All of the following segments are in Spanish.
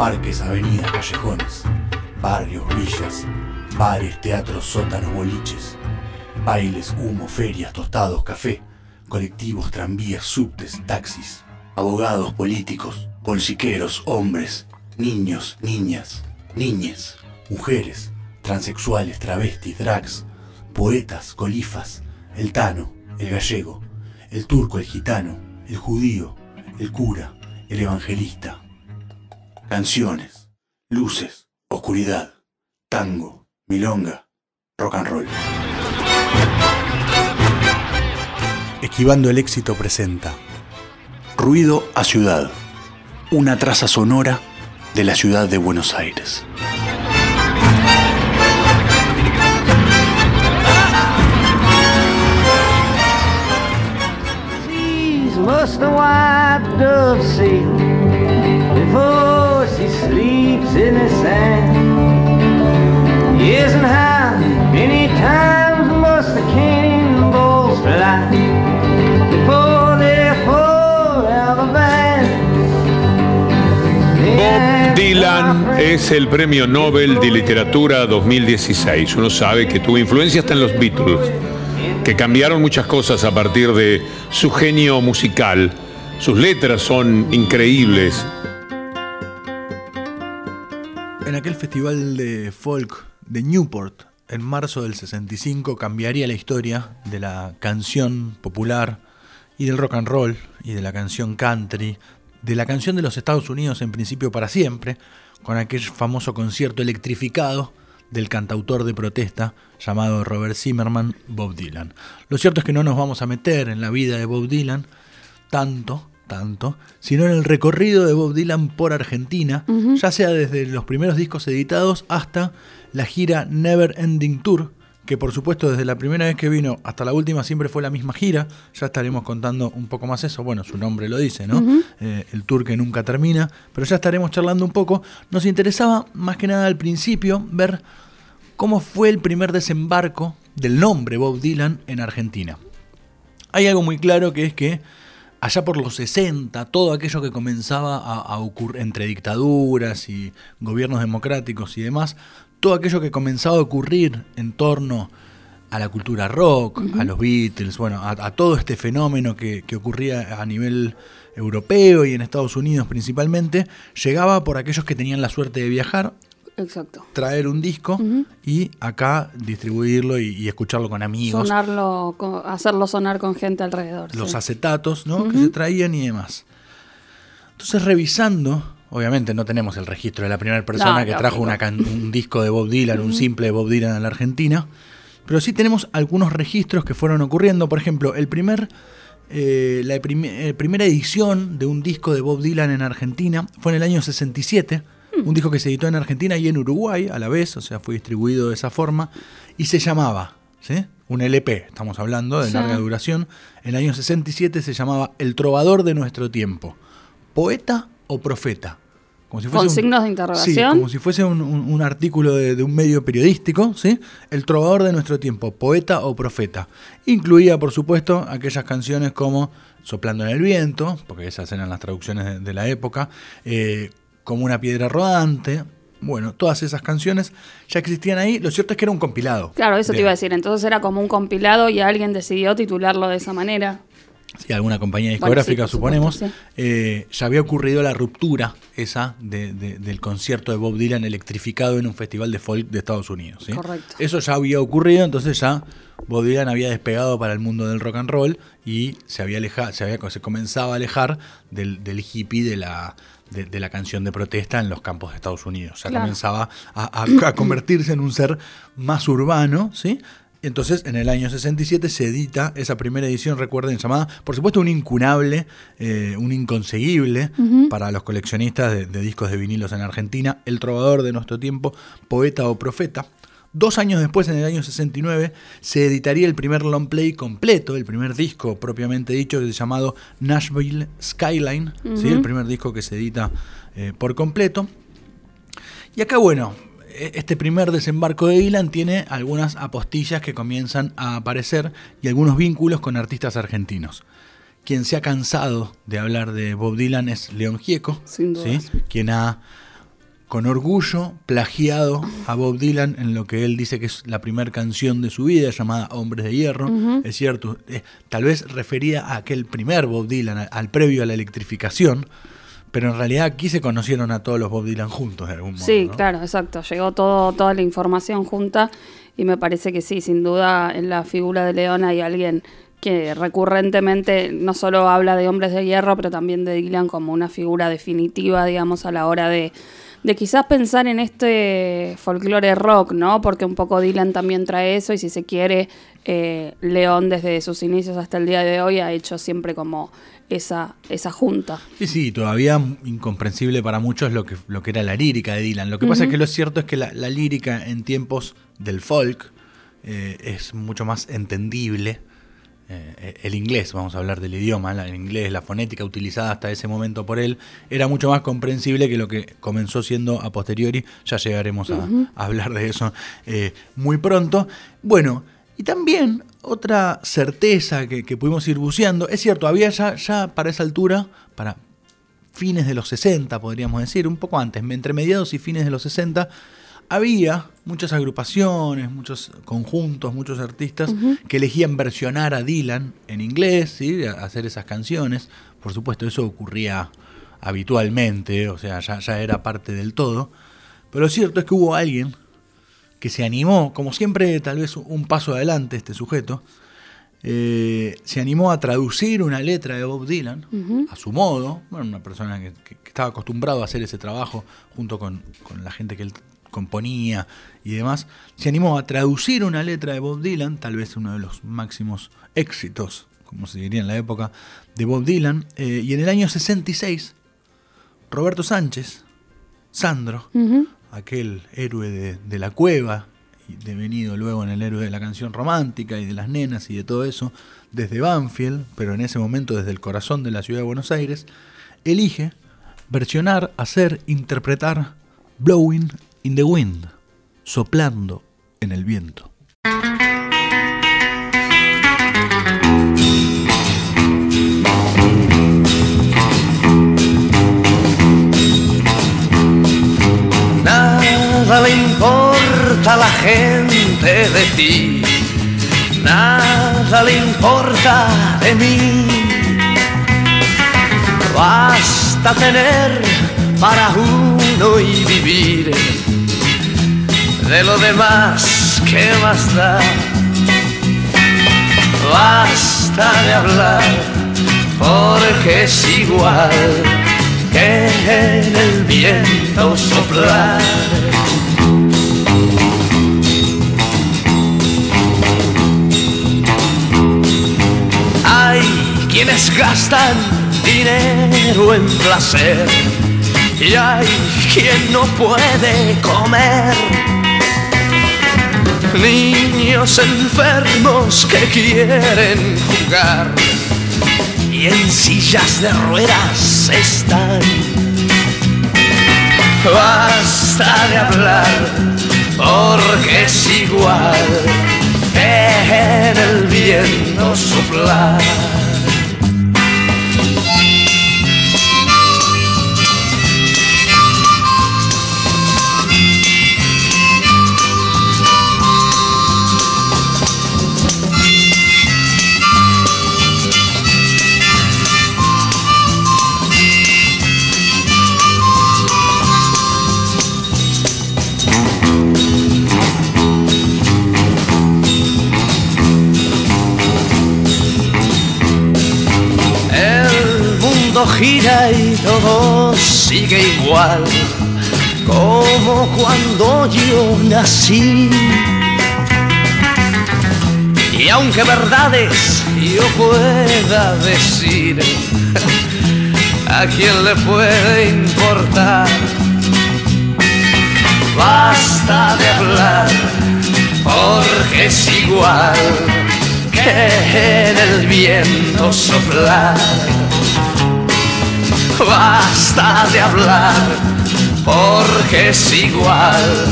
Parques, avenidas, callejones, barrios, villas, bares, teatros, sótanos, boliches, bailes, humo, ferias, tostados, café, colectivos, tranvías, subtes, taxis, abogados, políticos, bolsiqueros, hombres, niños, niñas, niñes, mujeres, transexuales, travestis, drags, poetas, colifas, el tano, el gallego, el turco, el gitano, el judío, el cura, el evangelista. Canciones, luces, oscuridad, tango, milonga, rock and roll. Esquivando el éxito presenta Ruido a Ciudad, una traza sonora de la ciudad de Buenos Aires. must the white dove see before she sleeps in the sand? Yes, and how many times must the cannonballs fly before? Bob Dylan es el premio Nobel de Literatura 2016. Uno sabe que tuvo influencia hasta en los Beatles que cambiaron muchas cosas a partir de su genio musical. Sus letras son increíbles. En aquel festival de folk de Newport, en marzo del 65, cambiaría la historia de la canción popular y del rock and roll y de la canción country, de la canción de los Estados Unidos en principio para siempre, con aquel famoso concierto electrificado del cantautor de protesta llamado Robert Zimmerman, Bob Dylan. Lo cierto es que no nos vamos a meter en la vida de Bob Dylan tanto, tanto, sino en el recorrido de Bob Dylan por Argentina, ya sea desde los primeros discos editados hasta la gira Never Ending Tour, que por supuesto desde la primera vez que vino hasta la última siempre fue la misma gira, ya estaremos contando un poco más eso, bueno, su nombre lo dice, ¿no? Eh, el tour que nunca termina, pero ya estaremos charlando un poco. Nos interesaba más que nada al principio ver cómo fue el primer desembarco del nombre Bob Dylan en Argentina. Hay algo muy claro que es que allá por los 60, todo aquello que comenzaba a, ocurrir entre dictaduras y gobiernos democráticos y demás, todo aquello que comenzaba a ocurrir en torno a la cultura rock, a los Beatles, bueno, a, todo este fenómeno que, ocurría a nivel europeo y en Estados Unidos principalmente, llegaba por aquellos que tenían la suerte de viajar. Exacto. Traer un disco y acá distribuirlo y, escucharlo con amigos. Sonarlo, hacerlo sonar con gente alrededor. Los acetatos, ¿no? Que se traían y demás. Entonces, revisando Obviamente no tenemos el registro de la primera persona que trajo un disco de Bob Dylan, un simple de Bob Dylan a la Argentina, pero sí tenemos algunos registros que fueron ocurriendo. Por ejemplo, el primer, eh, la eh, primera edición de un disco de Bob Dylan en Argentina fue en el año 67, mm. un disco que se editó en Argentina y en Uruguay a la vez, o sea, fue distribuido de esa forma, y se llamaba, ¿sí? un LP, estamos hablando de larga duración, en el año 67 se llamaba El Trovador de Nuestro Tiempo, poeta o profeta. Como si fuese Con signos de interrogación. Sí, como si fuese un, artículo de, un medio periodístico, ¿sí? El trovador de nuestro tiempo, poeta o profeta. Incluía, por supuesto, aquellas canciones como Soplando en el viento, porque esas eran las traducciones de, la época, eh, como una piedra rodante. Bueno, todas esas canciones ya existían ahí. Lo cierto es que era un compilado. Claro, eso te iba a decir. Entonces era como un compilado y alguien decidió titularlo de esa manera sí, alguna compañía discográfica, suponemos, eh, ya había ocurrido la ruptura esa del concierto de Bob Dylan electrificado en un festival de folk de Estados Unidos. Correcto. Eso ya había ocurrido, entonces ya Bob Dylan había despegado para el mundo del rock and roll y se había alejado, se, había, se comenzaba a alejar del, hippie de la, de, la canción de protesta en los campos de Estados Unidos. Ya comenzaba a, a, convertirse en un ser más urbano, ¿sí? Entonces, en el año 67 se edita esa primera edición, recuerden, llamada, por supuesto, un incunable, eh, un inconseguible para los coleccionistas de, discos de vinilos en Argentina, El trovador de nuestro tiempo, poeta o profeta. Dos años después, en el año 69, se editaría el primer long play completo, el primer disco propiamente dicho, llamado Nashville Skyline, el primer disco que se edita eh, por completo. Y acá, bueno, e, este primer desembarco de Dylan tiene algunas apostillas que comienzan a aparecer y algunos vínculos con artistas argentinos. Quien se ha cansado de hablar de Bob Dylan es León Gieco, quien ha con orgullo plagiado a Bob Dylan en lo que él dice que es la primera canción de su vida, llamada Hombres de Hierro. Es cierto, eh, tal vez refería a aquel primer Bob Dylan, al, previo a la electrificación, pero en realidad aquí se conocieron a todos los Bob Dylan juntos de algún modo. Sí, claro, exacto. Llegó todo, toda la información junta y me parece que sí, sin duda en la figura de León hay alguien que recurrentemente no solo habla de hombres de hierro, pero también de Dylan como una figura definitiva, digamos, a la hora de, de quizás pensar en este folclore rock, ¿no? Porque un poco Dylan también trae eso y si se quiere, eh, León desde sus inicios hasta el día de hoy ha hecho siempre como esa, esa junta. Sí, sí, todavía incomprensible para muchos lo que, lo que era la lírica de Dylan. Lo que pasa es que lo cierto es que la, lírica en tiempos del folk eh, es mucho más entendible eh, el inglés, vamos a hablar del idioma, el inglés, la fonética utilizada hasta ese momento por él, era mucho más comprensible que lo que comenzó siendo a posteriori. Ya llegaremos a, hablar de eso eh, muy pronto. Bueno, y también otra certeza que, pudimos ir buceando, es cierto, había ya, ya para esa altura, para fines de los 60, podríamos decir, un poco antes, entre mediados y fines de los 60, había muchas agrupaciones, muchos conjuntos, muchos artistas que elegían versionar a Dylan en inglés, ¿sí? hacer esas canciones. Por supuesto, eso ocurría habitualmente, o sea, ya, era parte del todo. Pero lo cierto es que hubo alguien que se animó, como siempre, tal vez un paso adelante este sujeto, eh, se animó a traducir una letra de Bob Dylan a su modo, bueno, una persona que, estaba acostumbrado a hacer ese trabajo junto con, con la gente que él componía y demás, se animó a traducir una letra de Bob Dylan, tal vez uno de los máximos éxitos, como se diría en la época, de Bob Dylan. Eh, y en el año 66, Roberto Sánchez, Sandro, aquel héroe de, la cueva, devenido luego en el héroe de la canción romántica y de las nenas y de todo eso, desde Banfield, pero en ese momento desde el corazón de la ciudad de Buenos Aires, elige versionar, hacer, interpretar Blowing in the wind, soplando en el viento. Nada le importa a la gente de ti, nada le importa de mí. Basta tener para uno y vivir de lo demás, ¿qué más da? Basta de hablar, porque es igual que en el viento soplar. Hay quienes gastan dinero en placer y hay quien no puede comer niños enfermos que quieren jugar y en sillas de ruedas están. Basta de hablar porque es igual en el viento soplar. Todo sigue igual como cuando yo nací. Y aunque verdades yo pueda decir, ¿a quién le puede importar? Basta de hablar, porque es igual que en el viento soplar basta de hablar, porque es igual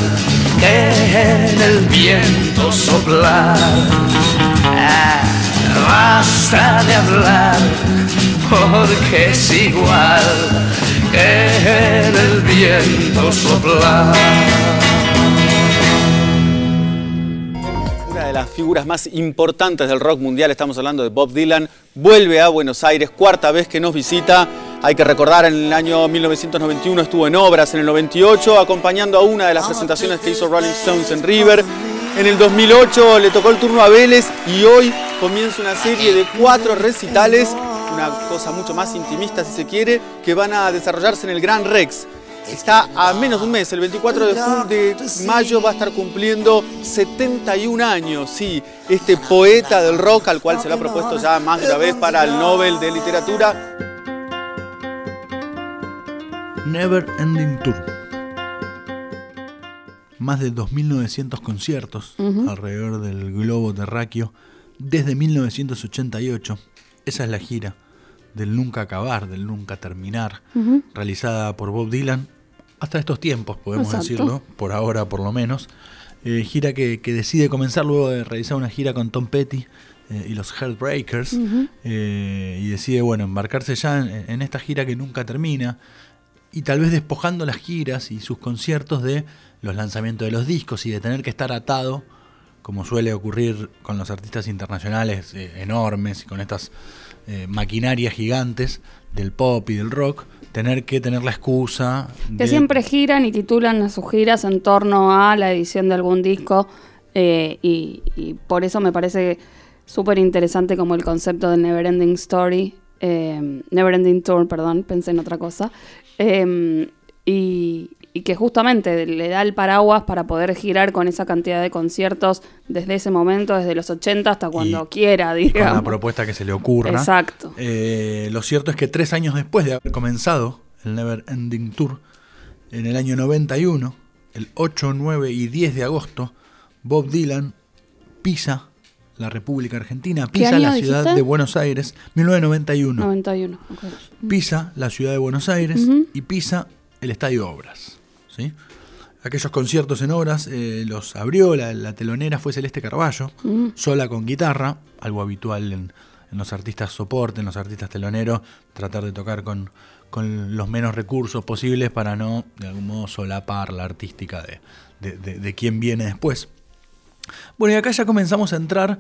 que en el viento soplar. Ah, basta de hablar, porque es igual que en el viento soplar. Una de las figuras más importantes del rock mundial, estamos hablando de Bob Dylan, vuelve a Buenos Aires, cuarta vez que nos visita. Hay que recordar, en el año 1991 estuvo en Obras, en el 98 acompañando a una de las presentaciones que hizo Rolling Stones en River. En el 2008 le tocó el turno a Vélez y hoy comienza una serie de cuatro recitales, una cosa mucho más intimista si se quiere, que van a desarrollarse en el Gran Rex. Está a menos de un mes, el 24 de, ju- de mayo va a estar cumpliendo 71 años, sí, este poeta del rock al cual se le ha propuesto ya más de una vez para el Nobel de Literatura. Never Ending Tour. Más de 2.900 conciertos alrededor del globo terráqueo desde 1988. Esa es la gira del nunca acabar, del nunca terminar, realizada por Bob Dylan hasta estos tiempos, podemos Exacto. decirlo, por ahora por lo menos. Eh, gira que, que decide comenzar luego de realizar una gira con Tom Petty eh, y los Heartbreakers eh, y decide bueno embarcarse ya en, en esta gira que nunca termina y tal vez despojando las giras y sus conciertos de los lanzamientos de los discos y de tener que estar atado, como suele ocurrir con los artistas internacionales eh, enormes y con estas eh, maquinarias gigantes del pop y del rock, tener que tener la excusa Que de- siempre giran y titulan a sus giras en torno a la edición de algún disco eh, y, y por eso me parece súper interesante como el concepto del Neverending Story, eh, Neverending Tour, perdón, pensé en otra cosa, eh, y, y que justamente le da el paraguas para poder girar con esa cantidad de conciertos desde ese momento, desde los 80 hasta cuando Y- quiera, y con digamos. la propuesta que se le ocurra. Exacto. Eh, lo cierto es que tres años después de haber comenzado el Never Ending Tour, en el año 91, el 8, 9 y 10 de agosto, Bob Dylan pisa la República Argentina, pisa la ciudad dijiste? de Buenos Aires, 1991. 91. ok. Pisa la ciudad de Buenos Aires y pisa el Estadio Obras. ¿sí? Aquellos conciertos en Obras eh, los abrió, la, la telonera fue Celeste Carballo, sola con guitarra, algo habitual en, en los artistas soporte, en los artistas teloneros, tratar de tocar con, con los menos recursos posibles para no, de algún modo, solapar la artística de, de, de- de quien viene después. Bueno, y acá ya comenzamos a entrar.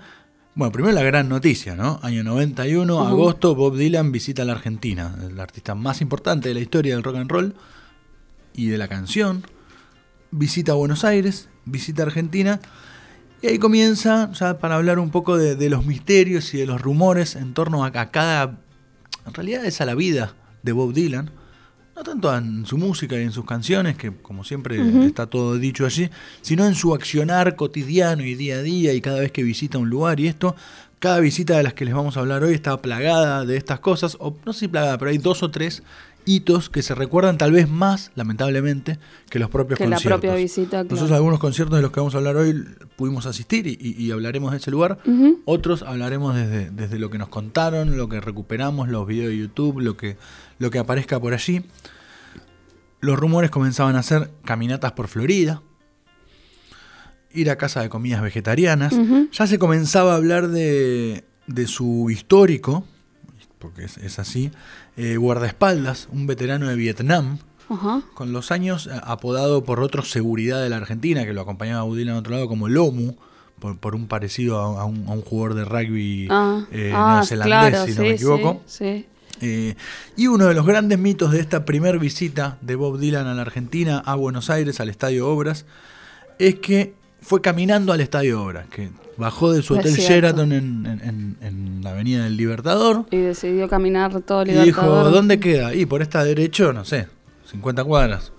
Bueno, primero la gran noticia, ¿no? Año 91, agosto, Bob Dylan visita la Argentina, el artista más importante de la historia del rock and roll y de la canción. Visita Buenos Aires, visita Argentina. Y ahí comienza ya para hablar un poco de, de los misterios y de los rumores en torno a, a cada. En realidad es a la vida de Bob Dylan. No tanto en su música y en sus canciones, que como siempre está todo dicho allí, sino en su accionar cotidiano y día a día y cada vez que visita un lugar. Y esto, cada visita de las que les vamos a hablar hoy está plagada de estas cosas, o no sé si plagada, pero hay dos o tres hitos que se recuerdan tal vez más, lamentablemente, que los propios Que la conciertos. propia visita, claro. Nosotros algunos conciertos de los que vamos a hablar hoy pudimos asistir y, hablaremos de ese lugar. Otros hablaremos desde, desde lo que nos contaron, lo que recuperamos, los videos de YouTube, lo que, lo que aparezca por allí. Los rumores comenzaban a ser caminatas por Florida, ir a casa de comidas vegetarianas. Ya se comenzaba a hablar de, de su histórico, porque es, es así, eh, guardaespaldas, un veterano de Vietnam, Ajá. con los años eh, apodado por otros seguridad de la Argentina, que lo acompañaba a Budila en otro lado como Lomu, por, por un parecido a, a un, a un jugador de rugby Ah, eh, ah, neozelandés, claro, si sí, no me equivoco. Sí, sí. Eh, y uno de los grandes mitos de esta primer visita de Bob Dylan a la Argentina, a Buenos Aires, al Estadio Obras, es que fue caminando al Estadio Obras, que bajó de su hotel. Sheraton en, en- la Avenida del Libertador Y decidió caminar todo el y dijo, Libertador. ¿dónde queda? Y por esta derecho, no sé, 50 cuadras.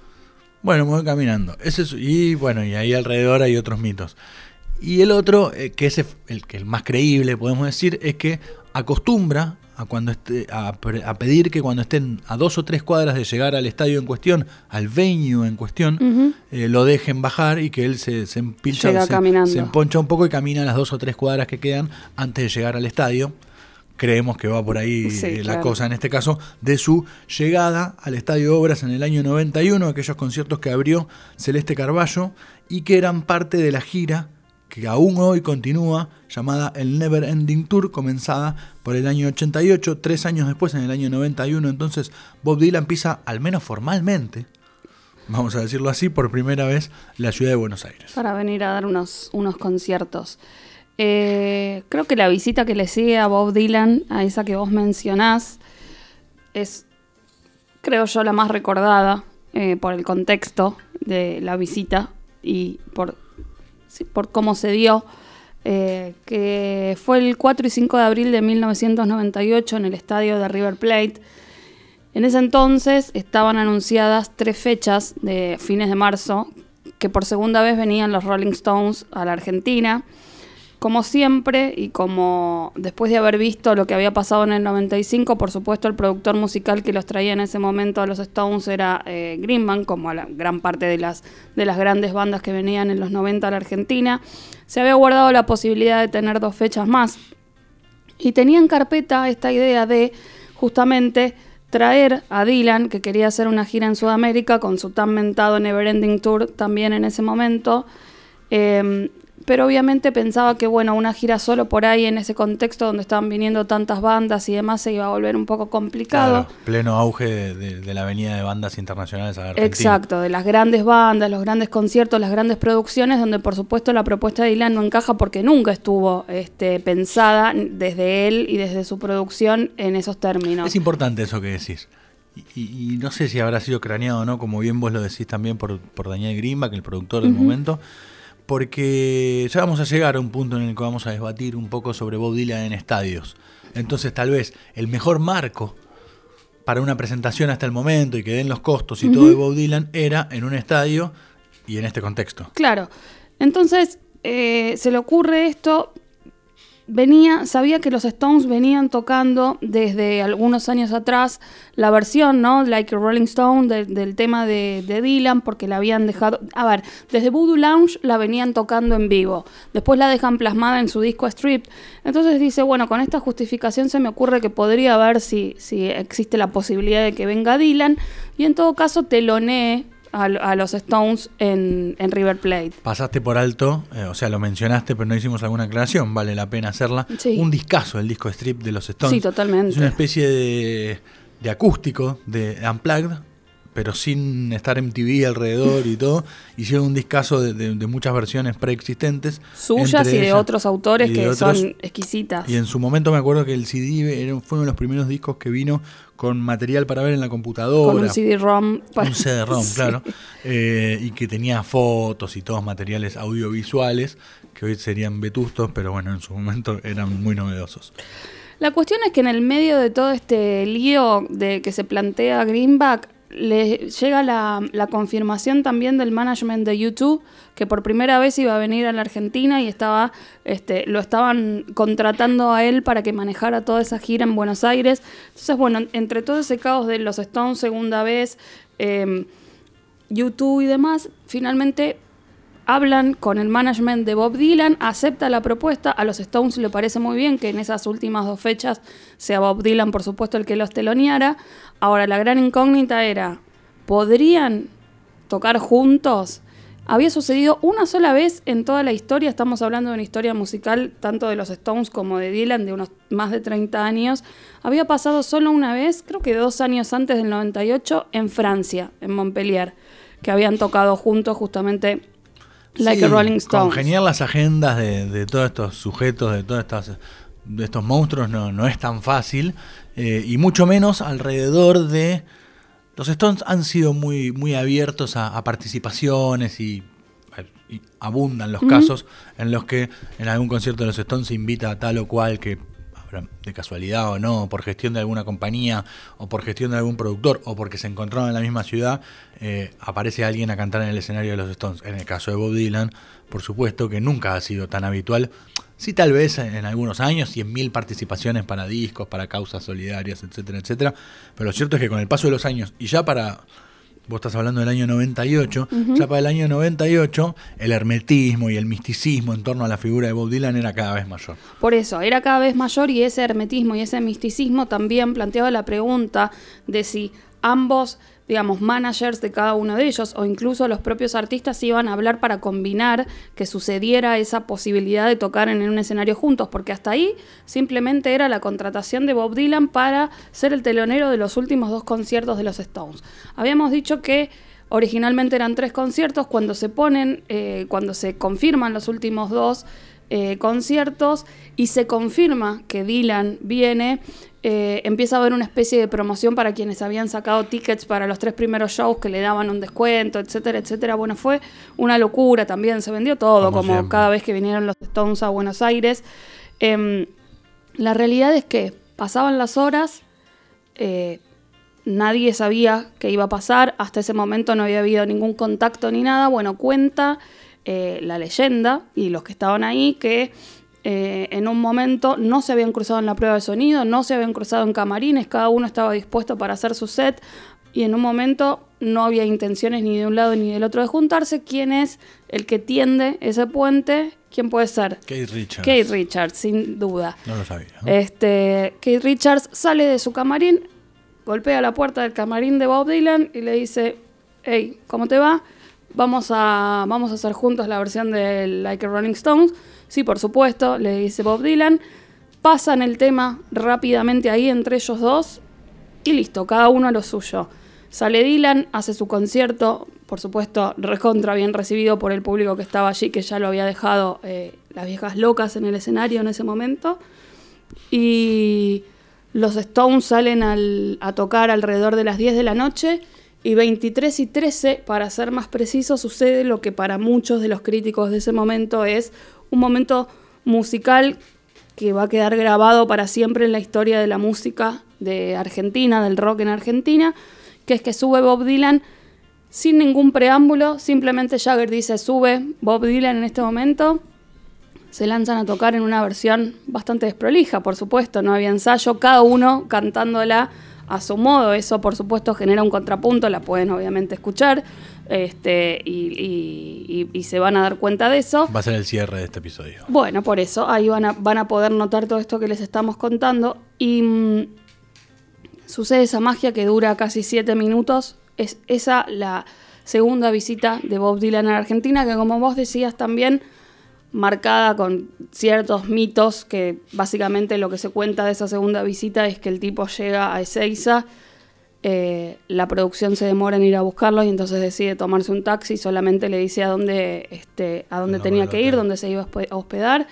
Bueno, me voy caminando. Ese es- y bueno, y ahí alrededor hay otros mitos. Y el otro, eh, que es el, que el más creíble, podemos decir, es que acostumbra a, cuando esté, a, pedir que cuando estén a dos o tres cuadras de llegar al estadio en cuestión, al venue en cuestión, eh, lo dejen bajar y que él se, se empilcha, se, emponcha un poco y camina las dos o tres cuadras que quedan antes de llegar al estadio. Creemos que va por ahí Sí, eh, la claro. cosa, en este caso, de su llegada al Estadio Obras en el año 91, aquellos conciertos que abrió Celeste Carballo y que eran parte de la gira que aún hoy continúa, llamada el Never Ending Tour, comenzada por el año 88, tres años después, en el año 91, entonces Bob Dylan pisa, al menos formalmente, vamos a decirlo así, por primera vez la ciudad de Buenos Aires. Para venir a dar unos, unos conciertos. Eh, creo que la visita que le sigue a Bob Dylan, a esa que vos mencionás, es, creo yo, la más recordada eh, por el contexto de la visita y por, por cómo se dio, eh, que fue el 4 y 5 de abril de 1998 en el estadio de River Plate. En ese entonces estaban anunciadas tres fechas de fines de marzo, que por segunda vez venían los Rolling Stones a la Argentina. Como siempre, y como después de haber visto lo que había pasado en el 95, por supuesto el productor musical que los traía en ese momento a los Stones era eh, Greenman, como a gran parte de las, de las grandes bandas que venían en los 90 a la Argentina. Se había guardado la posibilidad de tener dos fechas más. Y tenía en carpeta esta idea de justamente traer a Dylan, que quería hacer una gira en Sudamérica con su tan mentado Neverending Tour también en ese momento. Eh, pero obviamente pensaba que bueno, una gira solo por ahí en ese contexto donde estaban viniendo tantas bandas y demás se iba a volver un poco complicado. Claro, pleno auge de, de- de la avenida de bandas internacionales a Argentina. Exacto, de las grandes bandas, los grandes conciertos, las grandes producciones, donde por supuesto la propuesta de Dylan no encaja porque nunca estuvo este, pensada desde él y desde su producción en esos términos. Es importante eso que decís. Y, y- y no sé si habrá sido craneado o no, como bien vos lo decís también por, por Daniel Greenback, el productor del momento, porque ya vamos a llegar a un punto en el que vamos a debatir un poco sobre Bob Dylan en estadios. Entonces tal vez el mejor marco para una presentación hasta el momento y que den los costos y todo de Bob Dylan era en un estadio y en este contexto. Claro. Entonces, eh, se le ocurre esto. Venía, sabía que los Stones venían tocando desde algunos años atrás la versión, ¿no? Like Rolling Stone de- del tema de, de Dylan, porque la habían dejado. A ver, desde Voodoo Lounge la venían tocando en vivo. Después la dejan plasmada en su disco Strip. Entonces dice, bueno, con esta justificación se me ocurre que podría ver si, si existe la posibilidad de que venga Dylan. Y en todo caso, telonee a, a los Stones en, en River Plate. Pasaste por alto, eh, o sea, lo mencionaste, pero no hicimos alguna aclaración, vale la pena hacerla. Sí. Un discazo, el disco strip de los Stones. Sí, totalmente. Es una especie de, de acústico, de unplugged, pero sin estar MTV alrededor y todo. Hicieron un discazo de, de- de muchas versiones preexistentes. Suyas y de ellas- otros autores de que otros. son exquisitas. Y en su momento me acuerdo que el CD era- fue uno de los primeros discos que vino con material para ver en la computadora. con un CD-ROM. Un CD-ROM, Sí. claro. Eh, y que tenía fotos y todos materiales audiovisuales que hoy serían vetustos, pero bueno, en su momento eran muy novedosos. La cuestión es que en el medio de todo este lío de que se plantea Greenback, le llega la, confirmación también del management de YouTube, que por primera vez iba a venir a la Argentina y estaba, este, lo estaban contratando a él para que manejara toda esa gira en Buenos Aires. Entonces, bueno, entre todo ese caos de los Stones segunda vez, eh, YouTube y demás, finalmente hablan con el management de Bob Dylan, acepta la propuesta, a los Stones le parece muy bien que en esas últimas dos fechas sea Bob Dylan, por supuesto, el que los teloneara. Ahora, la gran incógnita era, ¿podrían tocar juntos? Había sucedido una sola vez en toda la historia, estamos hablando de una historia musical tanto de los Stones como de Dylan de unos más de 30 años. Había pasado solo una vez, creo que dos años antes del 98, en Francia, en Montpellier, que habían tocado juntos justamente Like Sí, a Rolling Stones. Congeniar las agendas de, de todos estos sujetos, de todos estas, de estos monstruos, no, no es tan fácil. Eh, y mucho menos alrededor de. Los Stones han sido muy, muy abiertos a, a participaciones y, y abundan los casos en los que en algún concierto de los Stones se invita a tal o cual que de casualidad o no, por gestión de alguna compañía o por gestión de algún productor o porque se encontraron en la misma ciudad, eh, aparece alguien a cantar en el escenario de los Stones. En el caso de Bob Dylan, por supuesto que nunca ha sido tan habitual. Sí, tal vez en, algunos años, 100.000 participaciones para discos, para causas solidarias, etcétera, etcétera. Pero lo cierto es que con el paso de los años, y ya para vos estás hablando del año 98, ya para el año 98 el hermetismo y el misticismo en torno a la figura de Bob Dylan era cada vez mayor. Por eso, era cada vez mayor y ese hermetismo y ese misticismo también planteaba la pregunta de si ambos digamos, managers de cada uno de ellos o incluso los propios artistas iban a hablar para combinar que sucediera esa posibilidad de tocar en un escenario juntos, porque hasta ahí simplemente era la contratación de Bob Dylan para ser el telonero de los últimos dos conciertos de los Stones. Habíamos dicho que originalmente eran tres conciertos, cuando se ponen, eh, cuando se confirman los últimos dos, eh, conciertos y se confirma que Dylan viene, eh, empieza a haber una especie de promoción para quienes habían sacado tickets para los tres primeros shows que le daban un descuento, etcétera, etcétera. Bueno, fue una locura también, se vendió todo, como, cada vez que vinieron los Stones a Buenos Aires. Em, la realidad es que pasaban las horas, eh, nadie sabía qué iba a pasar, hasta ese momento no había habido ningún contacto ni nada. Bueno, cuenta eh, la leyenda y los que estaban ahí que eh, en un momento no se habían cruzado en la prueba de sonido, no se habían cruzado en camarines, cada uno estaba dispuesto para hacer su set y en un momento no había intenciones ni de un lado ni del otro de juntarse. ¿Quién es el que tiende ese puente? ¿Quién puede ser? Kate Richards. Kate Richards, sin duda. No lo sabía. Este, Kate Richards sale de su camarín, golpea la puerta del camarín de Bob Dylan y le dice, hey, ¿cómo te va? Vamos a, vamos a hacer juntos la versión de Like a Rolling Stones. Sí, por supuesto, le dice Bob Dylan. Pasan el tema rápidamente ahí entre ellos dos y listo, cada uno a lo suyo. Sale Dylan, hace su concierto, por supuesto, recontra bien recibido por el público que estaba allí, que ya lo había dejado eh, las viejas locas en el escenario en ese momento. Y los Stones salen a tocar alrededor de las 10 de la noche y 23 y 13, para ser más preciso, sucede lo que para muchos de los críticos de ese momento es un momento musical que va a quedar grabado para siempre en la historia de la música de Argentina, del rock en Argentina, que es que sube Bob Dylan sin ningún preámbulo, simplemente Jagger dice sube Bob Dylan en este momento, se lanzan a tocar en una versión bastante desprolija, por supuesto, no había ensayo, cada uno cantándola a su modo. Eso, por supuesto, genera un contrapunto, la pueden obviamente escuchar este, y, se van a dar cuenta de eso. Va a ser el cierre de este episodio. Bueno, por eso, ahí van a, van a poder notar todo esto que les estamos contando. Y mm, sucede esa magia que dura casi siete minutos. Es esa la segunda visita de Bob Dylan a Argentina, que como vos decías también marcada con ciertos mitos que básicamente lo que se cuenta de esa segunda visita es que el tipo llega a Ezeiza, eh, la producción se demora en ir a buscarlo y entonces decide tomarse un taxi, solamente le dice a dónde, este, a dónde tenía que ir, dónde se iba a hospedar,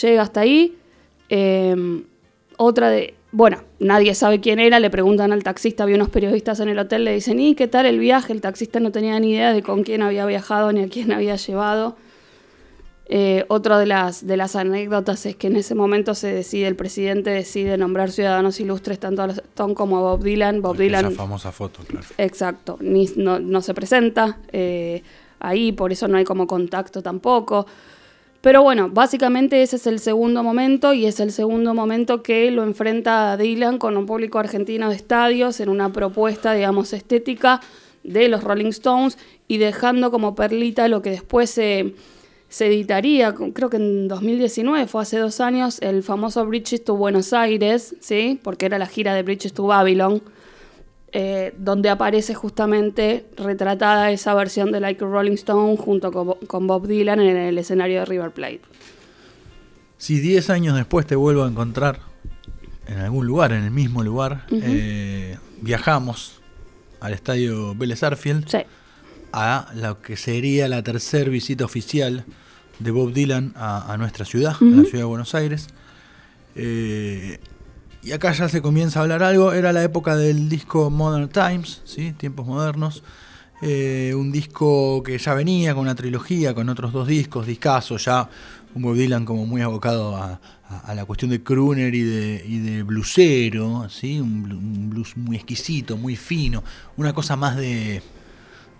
llega hasta ahí, em, otra de... Bueno, nadie sabe quién era, le preguntan al taxista, había unos periodistas en el hotel, le dicen, ¿y qué tal el viaje? El taxista no tenía ni idea de con quién había viajado ni a quién había llevado. Eh, otra de las, de las anécdotas es que en ese momento se decide, el presidente decide nombrar ciudadanos ilustres tanto a los Stone como a Bob Dylan. Bob Dylan. Esa famosa foto, claro. Exacto, ni, no, se presenta eh, ahí, por eso no hay como contacto tampoco. Pero bueno, básicamente ese es el segundo momento y es el segundo momento que lo enfrenta a Dylan con un público argentino de estadios en una propuesta, digamos, estética de los Rolling Stones y dejando como perlita lo que después se se editaría, creo que en 2019, fue hace dos años, el famoso Bridges to Buenos Aires, ¿sí? porque era la gira de Bridges to Babylon, eh, donde aparece justamente retratada esa versión de Like a Rolling Stone junto con, Bob Dylan en el escenario de River Plate. Si 10 años después te vuelvo a encontrar en algún lugar, en el mismo lugar, eh, viajamos al estadio Vélez Arfield. Sí a lo que sería la tercera visita oficial de Bob Dylan a, nuestra ciudad, a la ciudad de Buenos Aires. Eh, y acá ya se comienza a hablar algo. Era la época del disco Modern Times, ¿sí? tiempos modernos. Eh, un disco que ya venía con una trilogía, con otros dos discos, discasos, ya un Bob Dylan como muy abocado a, la cuestión de crooner y de, y de blusero, ¿sí? un blues muy exquisito, muy fino, una cosa más de,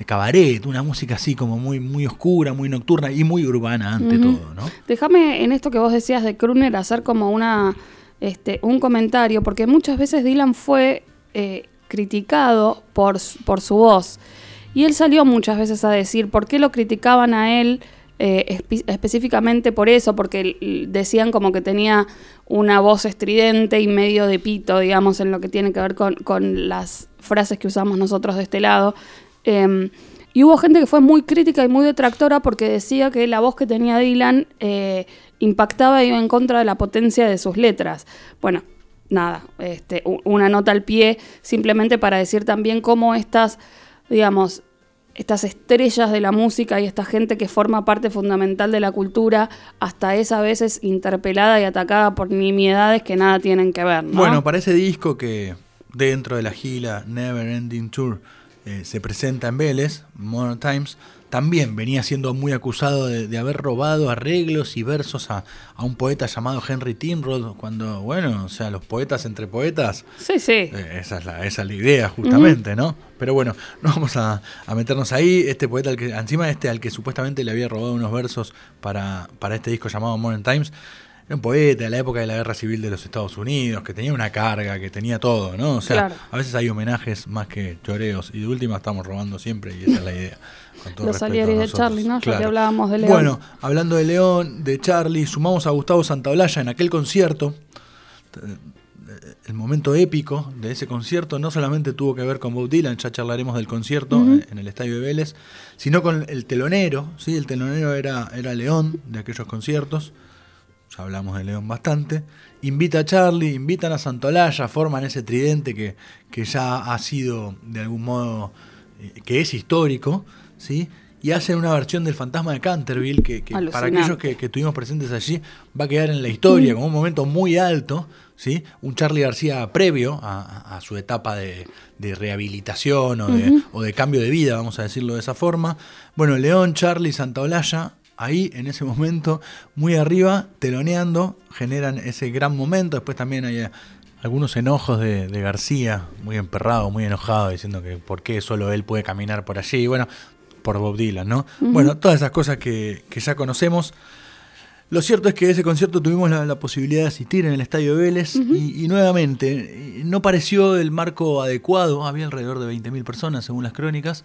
de cabaret, una música así como muy, muy oscura, muy nocturna y muy urbana ante todo, ¿no? Déjame en esto que vos decías de Kruner hacer como una este, un comentario, porque muchas veces Dylan fue eh, criticado por, por su voz. Y él salió muchas veces a decir por qué lo criticaban a él eh, espe- específicamente por eso, porque decían como que tenía una voz estridente y medio de pito, digamos, en lo que tiene que ver con, con las frases que usamos nosotros de este lado. Eh, y hubo gente que fue muy crítica y muy detractora porque decía que la voz que tenía Dylan eh, impactaba y iba en contra de la potencia de sus letras. Bueno, nada, este, una nota al pie simplemente para decir también cómo estas, digamos, estas estrellas de la música y esta gente que forma parte fundamental de la cultura, hasta es a veces interpelada y atacada por nimiedades que nada tienen que ver, ¿no? Bueno, para ese disco que dentro de la gira Never Ending Tour eh, se presenta en Vélez, Modern Times, también venía siendo muy acusado de, de haber robado arreglos y versos a, a un poeta llamado Henry Timrod, cuando, bueno, o sea, los poetas entre poetas, sí, sí. eh, esa, es la, esa es la idea justamente, ¿no? Pero bueno, no vamos a, a meternos ahí. Este poeta, al que, encima este al que supuestamente le había robado unos versos para, para este disco llamado Modern Times, era un poeta de la época de la guerra civil de los Estados Unidos, que tenía una carga, que tenía todo, ¿no? O sea, Claro. a veces hay homenajes más que choreos, y de última estamos robando siempre, y esa es la idea. Con todo Los de. Charlie, ¿no? Ya que hablábamos de León. Bueno, hablando de León, de Charlie, sumamos a Gustavo Santaolalla en aquel concierto el momento épico de ese concierto no solamente tuvo que ver con Bob Dylan, ya charlaremos del concierto en, en el Estadio de Vélez, sino con el telonero, ¿sí? El telonero era, era León de aquellos conciertos, ya hablamos de León bastante, invita a Charlie, invitan a Santolaya, forman ese tridente que, que ya ha sido de algún modo, eh, que es histórico, ¿sí? Y hacen una versión del Fantasma de Canterville que, que para aquellos que, que estuvimos presentes allí va a quedar en la historia como un momento muy alto, ¿sí? Un Charlie García previo a, su etapa de, de rehabilitación o de, o de cambio de vida, vamos a decirlo de esa forma. Bueno, León, Charlie, Santaolalla, ahí en ese momento, muy arriba, teloneando, generan ese gran momento. Después también hay eh, algunos enojos de, de García, muy emperrado, muy enojado, diciendo que por qué solo él puede caminar por allí. Bueno, por Bob Dylan, ¿no? Bueno, todas esas cosas que, que ya conocemos. Lo cierto es que ese concierto tuvimos la, la posibilidad de asistir en el Estadio Vélez y, y nuevamente eh, no pareció el marco adecuado, había alrededor de 20.000 personas según las crónicas,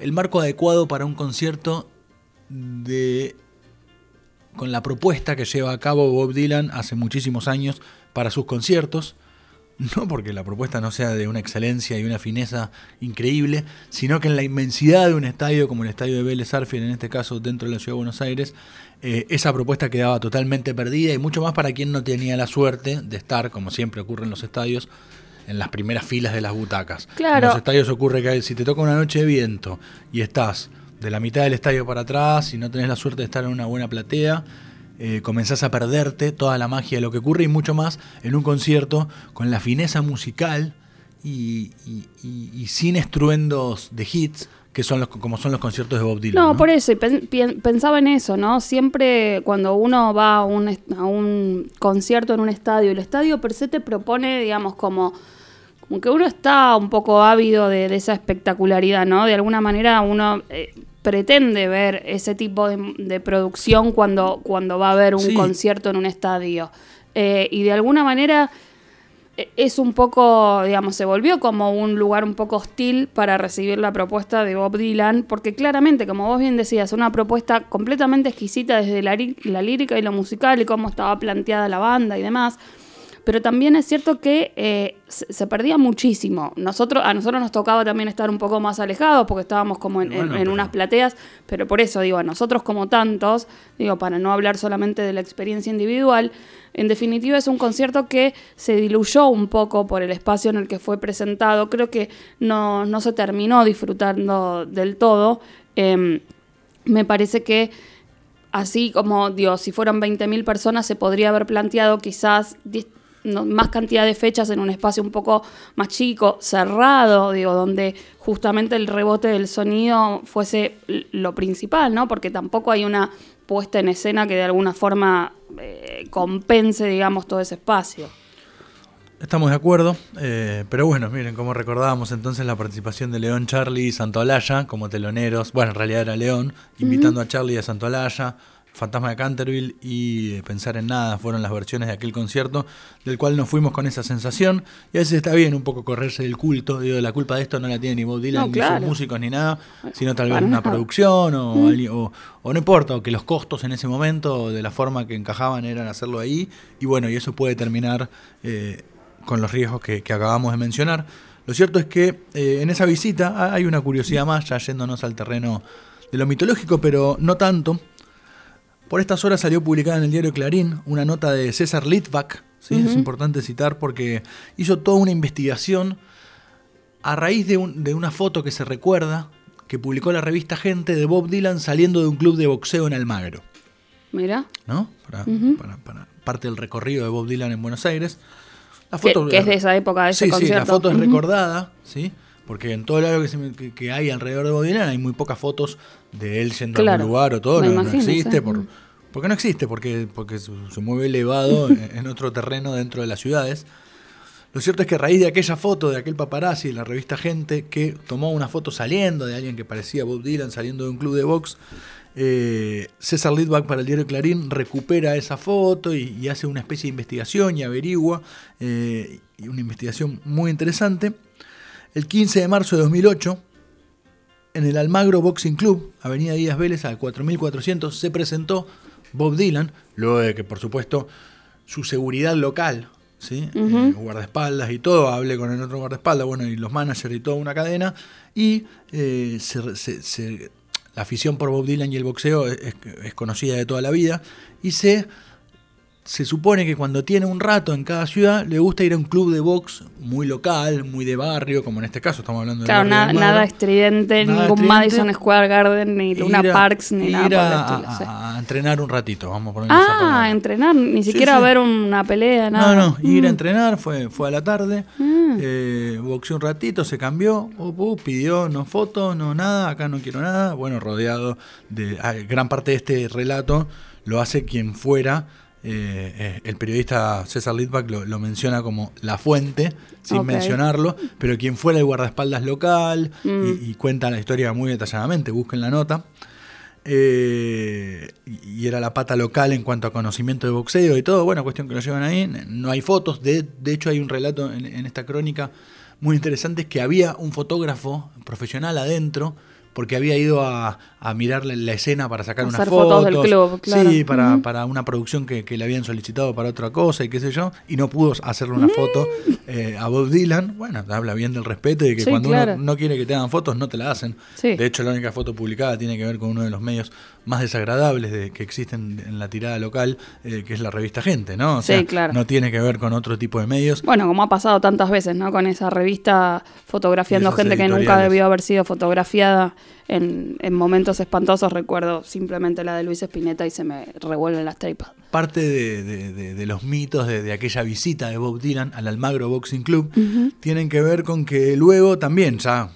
el marco adecuado para un concierto de con la propuesta que lleva a cabo Bob Dylan hace muchísimos años para sus conciertos. No porque la propuesta no sea de una excelencia y una fineza increíble, sino que en la inmensidad de un estadio como el estadio de Vélez Arfield, en este caso dentro de la ciudad de Buenos Aires, eh, esa propuesta quedaba totalmente perdida y mucho más para quien no tenía la suerte de estar, como siempre ocurre en los estadios, en las primeras filas de las butacas. Claro. En los estadios ocurre que si te toca una noche de viento y estás de la mitad del estadio para atrás y no tenés la suerte de estar en una buena platea, eh, comenzás a perderte toda la magia de lo que ocurre y mucho más en un concierto con la fineza musical y, y- y- y sin estruendos de hits que son los como son los conciertos de Bob Dylan. No, ¿no? por eso, pensaba en eso, ¿no? Siempre cuando uno va a un, a un concierto en un estadio, el estadio per se te propone, digamos, como, como que uno está un poco ávido de, de esa espectacularidad, ¿no? De alguna manera uno eh, pretende ver ese tipo de, de producción cuando, cuando va a haber un Sí. concierto en un estadio. Eh, y de alguna manera eh, es un poco, digamos, se volvió como un lugar un poco hostil para recibir la propuesta de Bob Dylan, porque claramente, como vos bien decías, una propuesta completamente exquisita desde la, la lírica y lo musical y cómo estaba planteada la banda y demás. Pero también es cierto que eh, se, se perdía muchísimo. Nosotros, a nosotros nos tocaba también estar un poco más alejados porque estábamos como en, en- Bueno, en pero- unas plateas, pero por eso digo, a nosotros como tantos, digo, para no hablar solamente de la experiencia individual, en definitiva es un concierto que se diluyó un poco por el espacio en el que fue presentado. Creo que no, no se terminó disfrutando del todo. Em, me parece que así como, digo, si fueron 20.000 personas, se podría haber planteado quizás no- más cantidad de fechas en un espacio un poco más chico, cerrado, digo, donde justamente el rebote del sonido fuese lo principal, ¿no? Porque tampoco hay una puesta en escena que de alguna forma eh, compense, digamos, todo ese espacio. Estamos de acuerdo, eh, pero bueno, miren cómo recordábamos entonces la participación de León, Charlie y Santolaya como teloneros. Bueno, en realidad era León, invitando a Charlie y a Santolaya. Fantasma de Canterville y eh, Pensar en Nada fueron las versiones de aquel concierto, del cual nos fuimos con esa sensación. Y a veces está bien un poco correrse del culto. Digo, la culpa de esto no la tiene ni Bob Dylan, No, ni sus músicos, ni nada, sino tal vez una producción o, Mm. o, o no importa, o que los costos en ese momento, de la forma que encajaban, eran hacerlo ahí. Y bueno, y eso puede terminar eh, con los riesgos que, que acabamos de mencionar. Lo cierto es que eh, en esa visita hay una curiosidad más, ya yéndonos al terreno de lo mitológico, pero no tanto. Por estas horas salió publicada en el diario Clarín una nota de César Litvak, ¿sí? es importante citar porque hizo toda una investigación a raíz de, un- de una foto que se recuerda que publicó la revista Gente de Bob Dylan saliendo de un club de boxeo en Almagro. Mira. ¿no? Para, para- para parte del recorrido de Bob Dylan en Buenos Aires. La Que, que es de esa época, de ese sí, concierto. sí, la foto es recordada, ¿sí? Porque en todo que, se me- que- que hay alrededor de Bob Dylan hay muy pocas fotos de él yendo a Claro, algún lugar o todo, no, existe. sí. Por, porque no existe, porque, porque se, se mueve elevado en, en otro terreno dentro de las ciudades. Lo cierto es que a raíz de aquella foto de aquel paparazzi en la revista Gente que tomó una foto saliendo de alguien que parecía Bob Dylan saliendo de un club de box, eh, César Lidbach para el diario Clarín recupera esa foto y, y hace una especie de investigación y averigua, eh, y una investigación muy interesante. El 15 de marzo de 2008, en el Almagro Boxing Club, Avenida Díaz Vélez, al 4400, se presentó Bob Dylan, luego de que, por supuesto, su seguridad local, ¿sí? Eh, guardaespaldas y todo, hablé con el otro guardaespaldas, bueno, y los managers y toda una cadena, y eh, se- se- se- la afición por Bob Dylan y el boxeo es, es conocida de toda la vida, y se se supone que cuando tiene un rato en cada ciudad le gusta ir a un club de box muy local, muy de barrio, como en este caso estamos hablando de Claro, nada, nada estridente, Nada ningún estridente. Madison Square Garden, ni Luna Ir a- Parks, ni ir nada por el a, estilo. a- sí. a entrenar un ratito, vamos a esa Ah, palabra. entrenar, ni Sí, siquiera sí. ver una pelea, nada. No, no, ir a Mm. entrenar, fue, fue a la tarde, Mm. eh, boxeó un ratito, se cambió, up, up, pidió no fotos, no nada, acá no quiero nada, bueno, rodeado de ah, gran parte de este relato lo hace quien fuera, eh, eh, el periodista César Lidbach lo, lo menciona como la fuente, sin mencionarlo, pero quien fuera el guardaespaldas local Mm. y, y cuenta la historia muy detalladamente, busquen la nota. Eh, y y era la pata local en cuanto a conocimiento de boxeo y todo, bueno, cuestión que lo llevan ahí, no hay fotos, de, de hecho hay un relato en, en esta crónica muy interesante, es que había un fotógrafo profesional adentro, porque había ido a, a mirar la, la escena para sacar unas fotos. fotos del club, claro. Sí, para, para una producción que, que le habían solicitado para otra cosa y qué sé yo, y no pudo hacerle una foto eh, a Bob Dylan. Bueno, habla bien del respeto y de que Sí, cuando claro. uno no quiere que te hagan fotos, no te la hacen. Sí. De hecho, la única foto publicada tiene que ver con uno de los medios más desagradables de, que existen en la tirada local, eh, que es la revista Gente, ¿no? O Sí, sea, claro. no tiene que ver con otro tipo de medios. Bueno, como ha pasado tantas veces, ¿no? Con esa revista fotografiando gente que nunca debió haber sido fotografiada en, en momentos espantosos. Recuerdo simplemente la de Luis Espineta y se me revuelven las tripas. Parte de, de- de- de los mitos de, de aquella visita de Bob Dylan al Almagro Boxing Club tienen que ver con que luego también, ya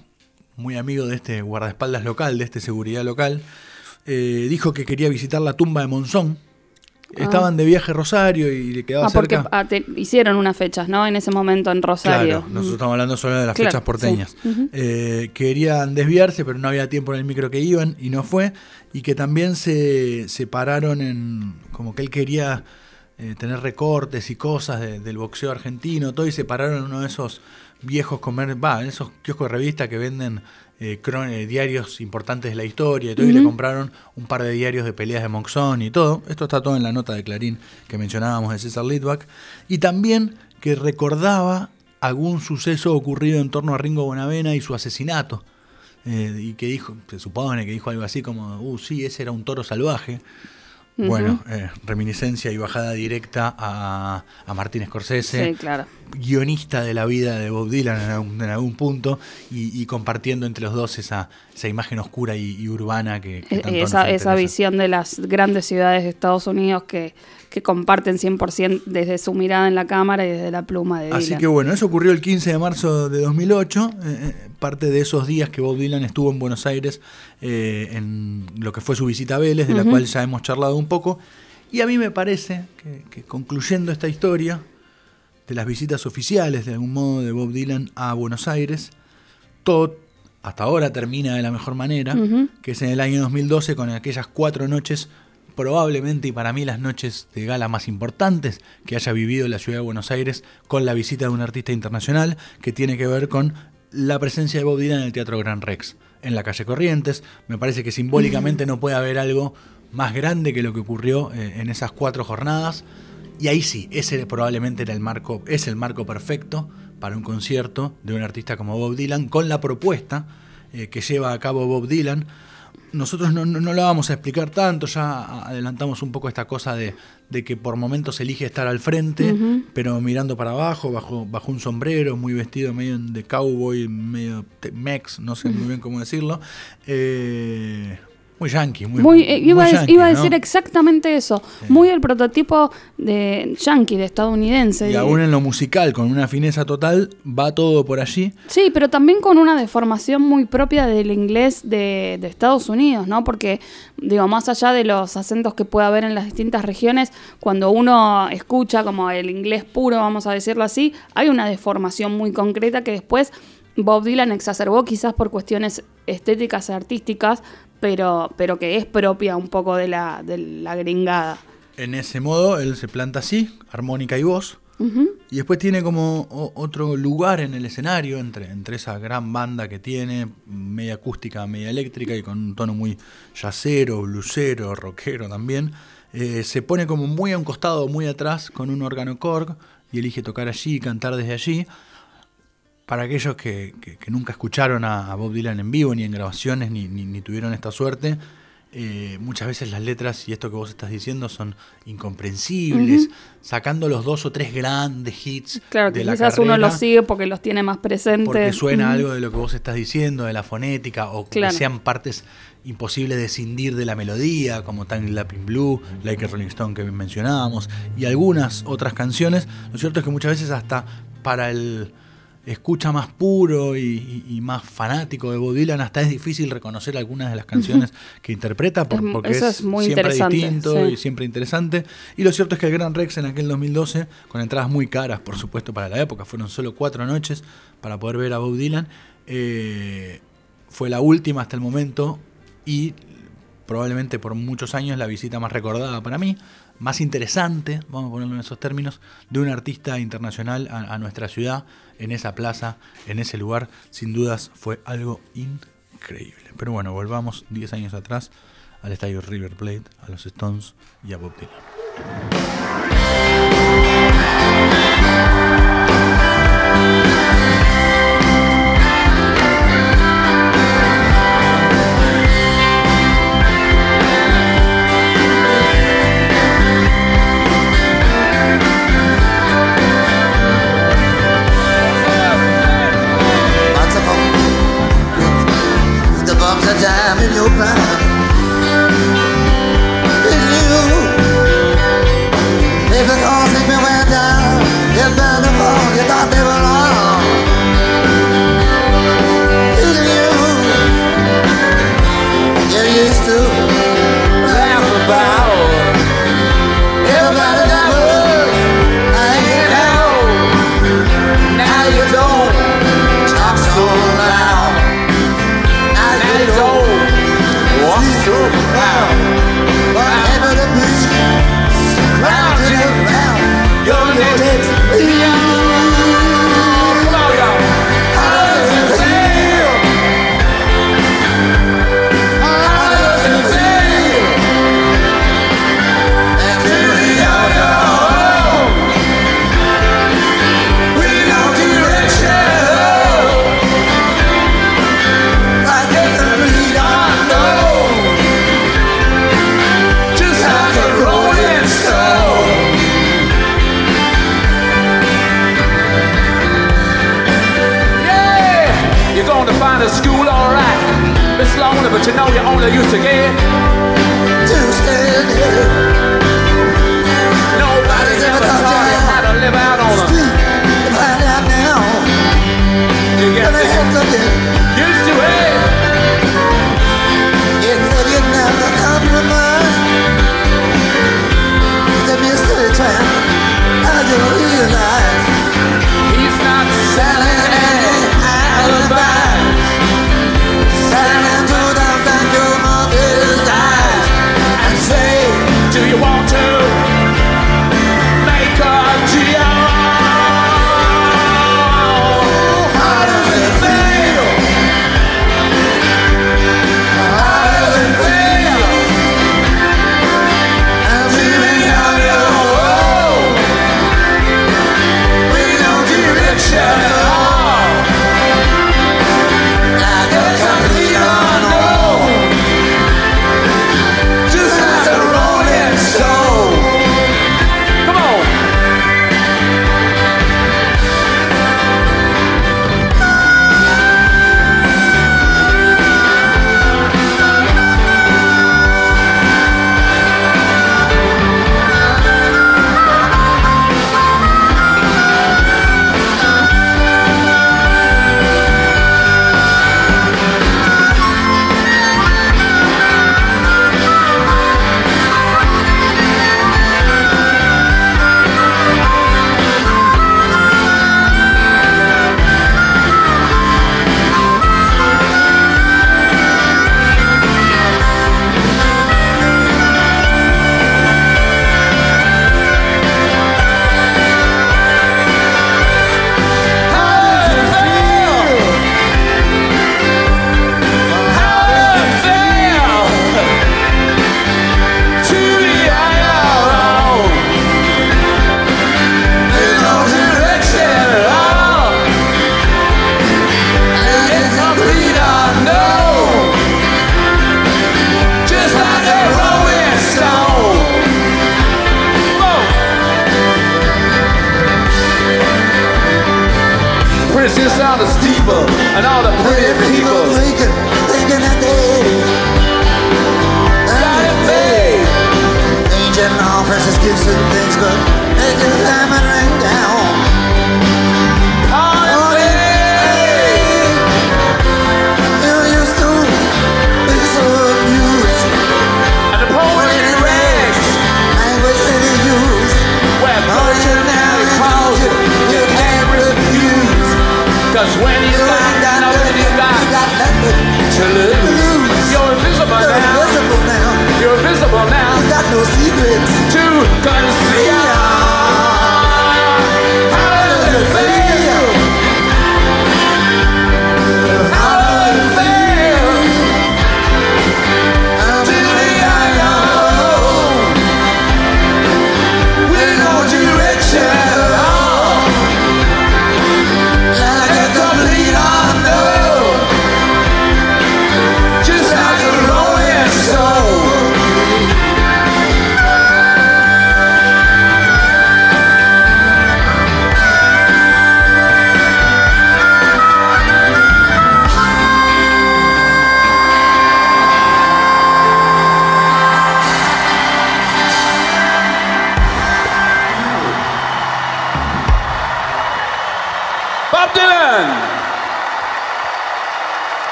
muy amigo de este guardaespaldas local, de este seguridad local, eh, dijo que quería visitar la tumba de Monzón. Estaban de viaje a Rosario y le quedaba Ah, porque cerca. ah, te- hicieron unas fechas, ¿no? En ese momento en Rosario. Claro, nosotros estamos hablando solo de las Claro, fechas porteñas. sí. Eh, querían desviarse, pero no había tiempo en el micro que iban y no fue. Y que también se separaron en. como que él quería eh, tener recortes y cosas de- del boxeo argentino, todo, y se pararon en uno de esos viejos comer, va, en esos kioscos de revista que venden eh, eh, diarios importantes de la historia y todo, y le compraron un par de diarios de peleas de Monzón y todo. Esto está todo en la nota de Clarín que mencionábamos de César Lidbach. Y también que recordaba algún suceso ocurrido en torno a Ringo Bonavena y su asesinato. Eh, y que dijo, se supone que dijo algo así como, uh, sí, ese era un toro salvaje. Bueno, eh, reminiscencia y bajada directa a, a Martín Scorsese Sí, claro. guionista de la vida de Bob Dylan en algún, en algún punto y, y compartiendo entre los dos esa, esa imagen oscura y, y urbana que, que Eh, tanto esa, esa visión de las grandes ciudades de Estados Unidos que, que comparten 100% desde su mirada en la cámara y desde la pluma de Así Dylan. que bueno, eso ocurrió el 15 de marzo de 2008, eh, eh, parte de esos días que Bob Dylan estuvo en Buenos Aires eh, en lo que fue su visita a Vélez, de la cual ya hemos charlado un poco. Y a mí me parece que, que concluyendo esta historia de las visitas oficiales de algún modo de Bob Dylan a Buenos Aires, todo hasta ahora termina de la mejor manera, que es en el año 2012 con aquellas cuatro noches probablemente y para mí las noches de gala más importantes que haya vivido la ciudad de Buenos Aires con la visita de un artista internacional que tiene que ver con la presencia de Bob Dylan en el Teatro Gran Rex, en la calle Corrientes. Me parece que simbólicamente no puede haber algo más grande que lo que ocurrió eh, en esas cuatro jornadas. Y ahí sí, ese probablemente era el marco, es el marco perfecto para un concierto de un artista como Bob Dylan, con la propuesta eh, que lleva a cabo Bob Dylan. Nosotros no, no, no lo vamos a explicar tanto, ya adelantamos un poco esta cosa de, de que por momentos elige estar al frente, pero mirando para abajo, bajo, bajo un sombrero, muy vestido medio de cowboy, medio mex, no sé muy bien cómo decirlo. Eh, muy yankee, muy, muy, eh, iba, a, iba a decir exactamente eso. Muy el prototipo de yankee, de estadounidense. Y aún en lo musical, con una fineza total, va todo por allí. Sí, pero también con una deformación muy propia del inglés de, de Estados Unidos, ¿no? Porque, digo, más allá de los acentos que puede haber en las distintas regiones, cuando uno escucha como el inglés puro, vamos a decirlo así, hay una deformación muy concreta que después Bob Dylan exacerbó quizás por cuestiones estéticas e artísticas, pero, pero que es propia un poco de la, de la gringada. En ese modo, él se planta así, armónica y voz, y después tiene como otro lugar en el escenario, entre, entre esa gran banda que tiene, media acústica, media eléctrica, y con un tono muy yacero, blusero, rockero también. Eh, se pone como muy a un costado, muy atrás, con un órgano Korg, y elige tocar allí y cantar desde allí para aquellos que, que, nunca escucharon a, Bob Dylan en vivo, ni en grabaciones, ni, ni, tuvieron esta suerte, eh, muchas veces las letras y esto que vos estás diciendo son incomprensibles, sacando los dos o tres grandes hits. Claro, de que la quizás uno los sigue porque los tiene más presentes. Porque suena algo de lo que vos estás diciendo, de la fonética, o que sean partes imposibles de escindir de la melodía, como Tangle Lapping Blue, Like a Rolling Stone que mencionábamos, y algunas otras canciones. Lo cierto es que muchas veces hasta para el escucha más puro y, más fanático de Bob Dylan, hasta es difícil reconocer algunas de las canciones que interpreta porque es, siempre distinto y siempre interesante. Y lo cierto es que el Gran Rex en aquel 2012, con entradas muy caras, por supuesto, para la época, fueron solo cuatro noches para poder ver a Bob Dylan, eh, fue la última hasta el momento y probablemente por muchos años la visita más recordada para mí más interesante, vamos a ponerlo en esos términos, de un artista internacional a, nuestra ciudad, en esa plaza, en ese lugar, sin dudas fue algo increíble. Pero bueno, volvamos 10 años atrás al estadio River Plate, a los Stones y a Bob Dylan. the youth again.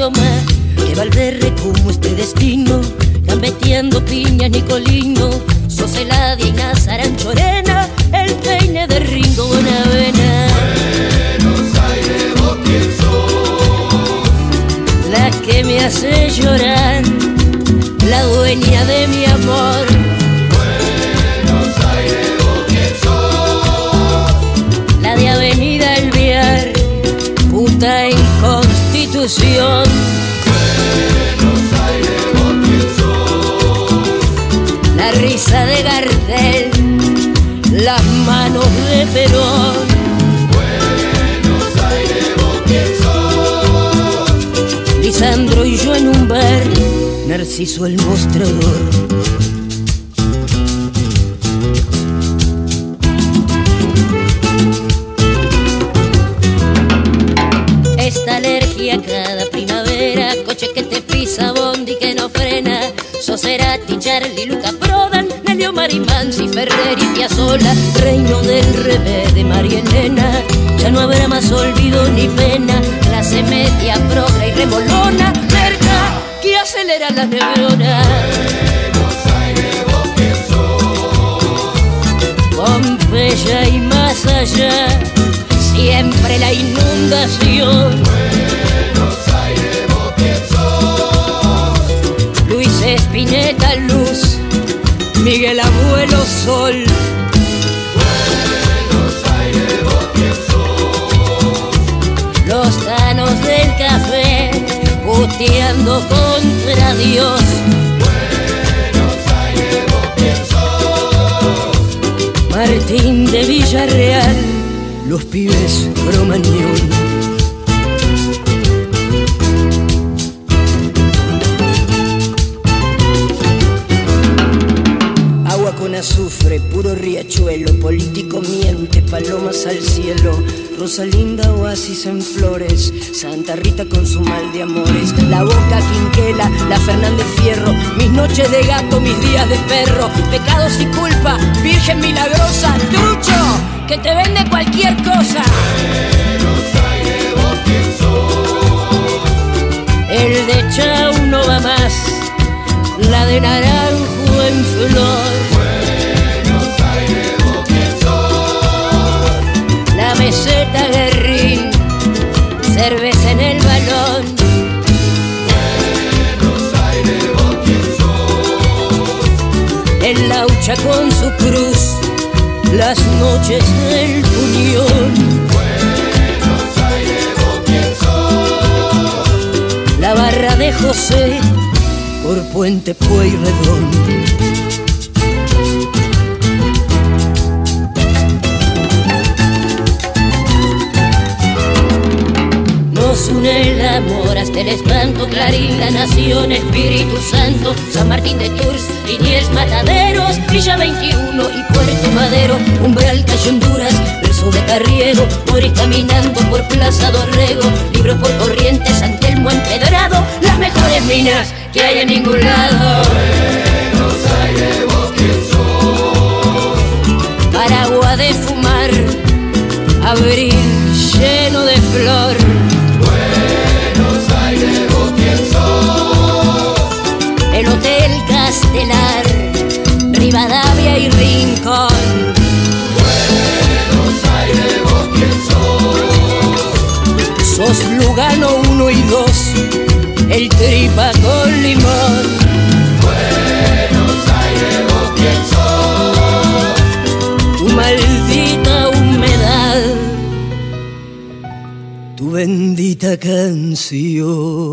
Idioma que Valverde como este destino, gambeteando piña, Nicolino, Soseladia y Nazaran Chorena, el peine de Ringo Bonavena. Buenos Aires, vos quién sos, la que me hace llorar, la dueña de mi amor. Perón. Buenos Aires, vos quién sos. Lisandro y yo en un bar, Narciso el mostrador. Esta alergia cada primavera, coche que te pisa, bondi que no frena, Soserati, Charlie, Luca Nelio Marimansi, Ferrer y Piazzolla, reino del revés de María Elena, ya no habrá más olvido ni pena, clase media, progra y remolona, merca que acelera las neuronas. Pompeya y más allá, siempre la inundación. Luis Espineta Luz, Miguel Abuelo Sol. Los tanos del café, puteando contra Dios. Martín de Villarreal, los pibes cromañón. Puro riachuelo, político miente, palomas al cielo, Rosalinda oasis en flores, Santa Rita con su mal de amores, la boca quinquela, la Fernández Fierro, mis noches de gato, mis días de perro, pecados y culpa, Virgen milagrosa, trucho, que te vende cualquier cosa. El de Chau no va más, la de naranjo en flor. Meseta guerrín, cerveza en el balón. El laucha con su cruz, las noches del puñón. La barra de José por Puente Pueyrredón. Nos une el amor hasta el espanto, Clarín, la nación, Espíritu Santo, San Martín de Tours, Liniers, Mataderos, Villa 21 y Puerto Madero, Umbral, Calle Honduras, verso de Carriero, Moris caminando por Plaza Dorrego, libros por Corrientes, San Telmo empedrado, las mejores minas que hay en ningún lado. Aragua de fumar, abril lleno de flor. Castelar, Rivadavia y Rincón. Sos Lugano 1 y 2, el tripa con limón. Tu maldita humedad, tu bendita canción.